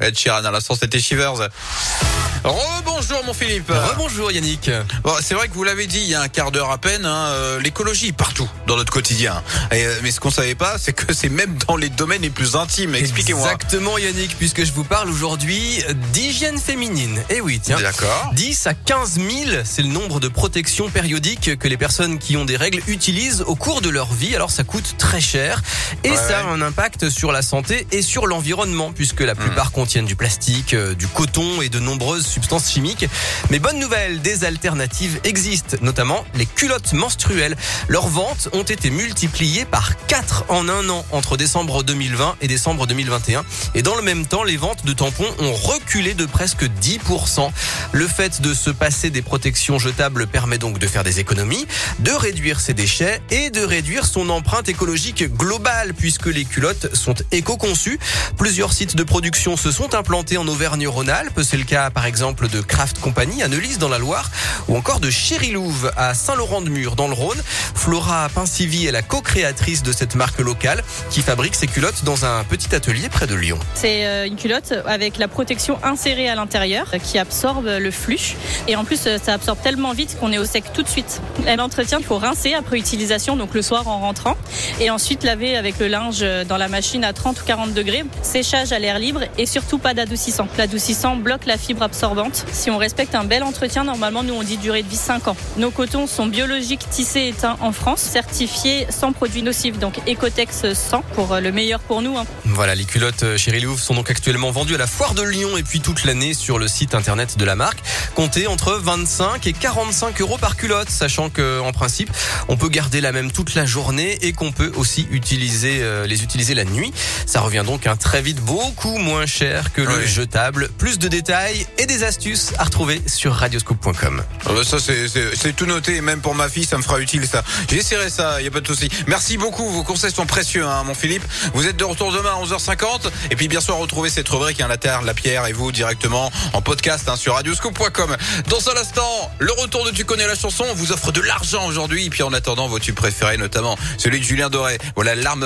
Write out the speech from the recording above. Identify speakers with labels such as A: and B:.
A: Ed Sheeran à l'instant, c'était Shivers. Rebonjour mon Philippe.
B: Rebonjour Yannick.
A: Bon, c'est vrai que vous l'avez dit il y a un quart d'heure à peine, hein, euh, l'écologie partout dans notre quotidien. Et, euh, mais ce qu'on savait pas, c'est que c'est même dans les domaines les plus intimes. Expliquez-moi.
B: Exactement Yannick, puisque je vous parle aujourd'hui d'hygiène féminine. Eh oui, tiens.
A: D'accord.
B: 10 à 15 000, c'est le nombre de protections périodiques que les personnes qui ont des règles utilisent au cours de leur vie. Alors ça coûte très cher et
A: Ouais,
B: ça a
A: ouais.
B: un impact sur la santé et sur l'environnement, puisque la plupart contiennent du plastique, euh, du coton et de nombreuses substances chimiques. Mais bonne nouvelle, des alternatives existent, notamment les culottes menstruelles. Leurs ventes ont été multipliées par 4 en un an entre décembre 2020 et décembre 2021. Et dans le même temps, les ventes de tampons ont reculé de presque 10%. Le fait de se passer des protections jetables permet donc de faire des économies, de réduire ses déchets et de réduire son empreinte écologique globale puisque les culottes sont éco-conçues. Plusieurs sites de production se sont implantés en Auvergne-Rhône-Alpes. C'est le cas par exemple de Craft Company à Neuilly dans la Loire ou encore de Chérilouve à Saint-Laurent-de-Mur dans le Rhône. Flora Pincivi est la co-créatrice de cette marque locale qui fabrique ses culottes dans un petit atelier près de Lyon.
C: C'est euh, une culotte avec la protection insérée à l'intérieur qui absorbe le flux. Et en plus, euh, ça absorbe tellement vite qu'on est au sec tout de suite. Et L'entretien, il faut rincer après utilisation, donc le soir en rentrant. Et ensuite laver avec le linge euh, dans la machine à 30 ou 40 degrés. Séchage à l'air libre et surtout pas d'adoucissant. L'adoucissant bloque la fibre absorbante. Si on respecte un bel entretien, normalement, nous on dit durée de vie 5 ans. Nos cotons sont biologiques, tissés et teints en France, certifiés sans produits nocifs, donc Ecotex 100 pour euh, le meilleur pour nous. hein.
B: Voilà, les culottes euh, chez Louvre sont donc actuellement vendues à la foire de Lyon et puis toute l'année sur le site internet de la marque. Comptez entre 25 et 45 euros par culotte, sachant que en principe, on peut garder la même toute la journée et qu'on peut aussi utiliser euh, les utiliser la nuit. Ça revient donc un très vite beaucoup moins cher que le
A: Oui.
B: jetable. Plus de détails et des astuces à retrouver sur radioscope.com.
A: Ah bah ça c'est tout noté, et même pour ma fille ça me fera utile ça. J'essaierai ça, y a pas de souci. Merci beaucoup, vos conseils sont précieux hein, mon Philippe. Vous êtes de retour demain à 11h50 et puis bien sûr retrouver cette rubrique hein, la terre, la pierre et vous directement en podcast hein, sur radioscope.com. Dans un instant, le retour de tu connais la chanson, on vous offre de l'argent aujourd'hui et puis en attendant vos tubes préférés notamment celui de Julien Doré. Voilà l'arme